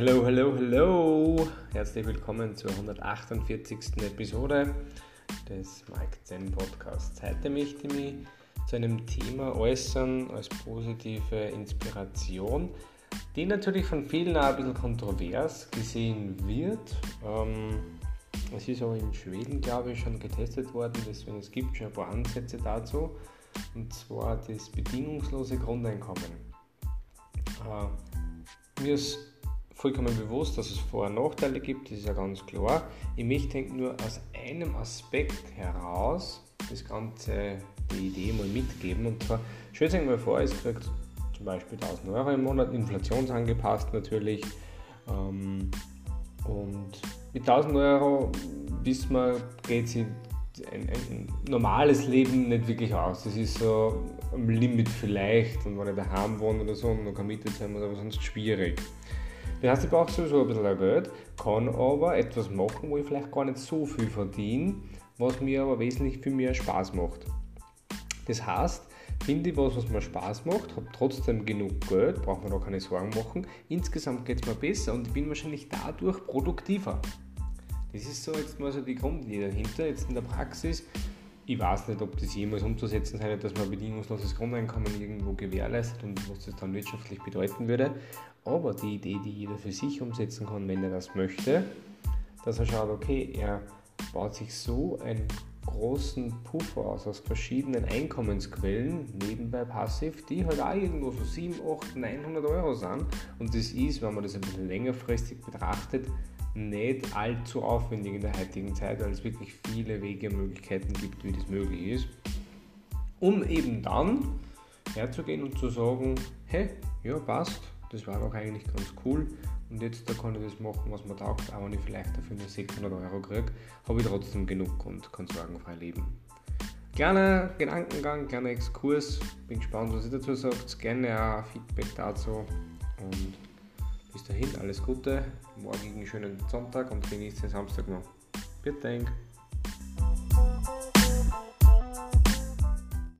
Hallo, hallo, hallo! Herzlich willkommen zur 148. Episode des Mike Zen Podcasts. Heute möchte ich mich zu einem Thema äußern als positive Inspiration, die natürlich von vielen auch ein bisschen kontrovers gesehen wird. Ähm, es ist auch in Schweden, glaube ich, schon getestet worden, deswegen es gibt schon ein paar Ansätze dazu, und zwar das bedingungslose Grundeinkommen. Äh, mir ist vollkommen bewusst, dass es Vor- und Nachteile gibt, das ist ja ganz klar. Ich möchte nur aus einem Aspekt heraus das Ganze, die Idee mal mitgeben. Und zwar, stellt euch mal vor, es kriegt zum Beispiel 1000 Euro im Monat, inflationsangepasst natürlich. Ähm, und mit 1000 Euro, wissen wir, geht sich ein, ein, normales Leben nicht wirklich aus. Das ist so am Limit vielleicht und wenn ich daheim wohne oder so und noch keine Miete zahlen muss, aber sonst schwierig. Das heißt, ich brauche sowieso ein bisschen Geld, kann aber etwas machen, wo ich vielleicht gar nicht so viel verdiene, was mir aber wesentlich viel mehr Spaß macht. Das heißt, finde ich was, was mir Spaß macht, habe trotzdem genug Geld, braucht man da keine Sorgen machen. Insgesamt geht es mir besser und ich bin wahrscheinlich dadurch produktiver. Das ist so jetzt mal so die Grundidee dahinter. Jetzt in der Praxis, ich weiß nicht, ob das jemals umzusetzen wird, dass man bedingungsloses Grundeinkommen irgendwo gewährleistet und was das dann wirtschaftlich bedeuten würde. Aber die Idee, die jeder für sich umsetzen kann, wenn er das möchte, dass er schaut, okay, er baut sich so einen großen Puffer aus, aus verschiedenen Einkommensquellen, nebenbei passiv, die halt auch irgendwo so 7, 8, 900 Euro sind. Und das ist, wenn man das ein bisschen längerfristig betrachtet, nicht allzu aufwendig in der heutigen Zeit, weil es wirklich viele Wege und Möglichkeiten gibt, wie das möglich ist, um eben dann herzugehen und zu sagen, hey, ja passt, das war doch eigentlich ganz cool und jetzt da kann ich das machen, was man taugt, auch wenn ich vielleicht dafür nur 600 Euro kriege, habe ich trotzdem genug und kann sorgenfrei leben. Kleiner Gedankengang, kleiner Exkurs, bin gespannt, was ihr dazu sagt, gerne auch Feedback dazu und bis dahin alles Gute, morgigen schönen Sonntag und genießt den Samstag noch. Bitte.